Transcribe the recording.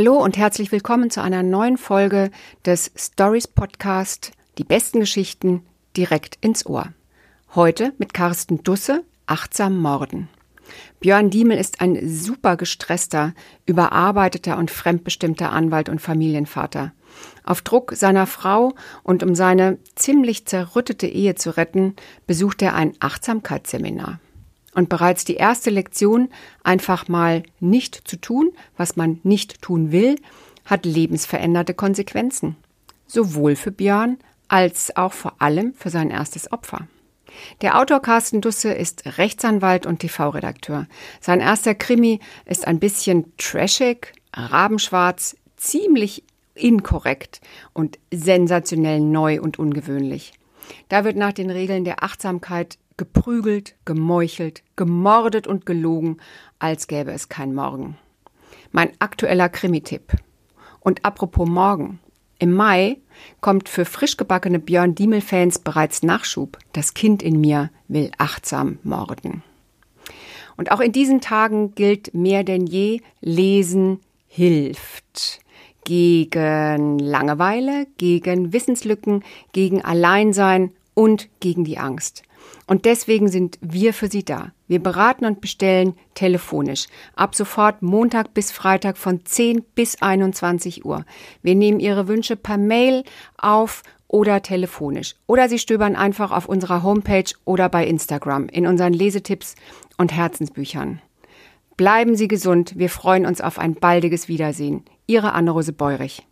Hallo und herzlich willkommen zu einer neuen Folge des Stories Podcast Die besten Geschichten direkt ins Ohr. Heute mit Carsten Dusse, Achtsam Morden. Björn Diemel ist ein super gestresster, überarbeiteter und fremdbestimmter Anwalt und Familienvater. Auf Druck seiner Frau und um seine ziemlich zerrüttete Ehe zu retten, besucht er ein Achtsamkeitsseminar. Und bereits die erste Lektion, einfach mal nicht zu tun, was man nicht tun will, hat lebensveränderte Konsequenzen. Sowohl für Björn als auch vor allem für sein erstes Opfer. Der Autor Carsten Dusse ist Rechtsanwalt und TV-Redakteur. Sein erster Krimi ist ein bisschen trashig, rabenschwarz, ziemlich inkorrekt und sensationell neu und ungewöhnlich. Da wird nach den Regeln der Achtsamkeit geprügelt, gemeuchelt, gemordet und gelogen, als gäbe es kein Morgen. Mein aktueller Krimi-Tipp. Und apropos morgen. Im Mai kommt für frisch gebackene Björn Diemel-Fans bereits Nachschub. Das Kind in mir will achtsam morden. Und auch in diesen Tagen gilt mehr denn je, Lesen hilft. Gegen Langeweile, gegen Wissenslücken, gegen Alleinsein und gegen die Angst. Und deswegen sind wir für Sie da. Wir beraten und bestellen telefonisch. Ab sofort Montag bis Freitag von 10 bis 21 Uhr. Wir nehmen Ihre Wünsche per Mail auf oder telefonisch. Oder Sie stöbern einfach auf unserer Homepage oder bei Instagram in unseren Lesetipps und Herzensbüchern. Bleiben Sie gesund. Wir freuen uns auf ein baldiges Wiedersehen. Ihre Anne-Rose Beurich.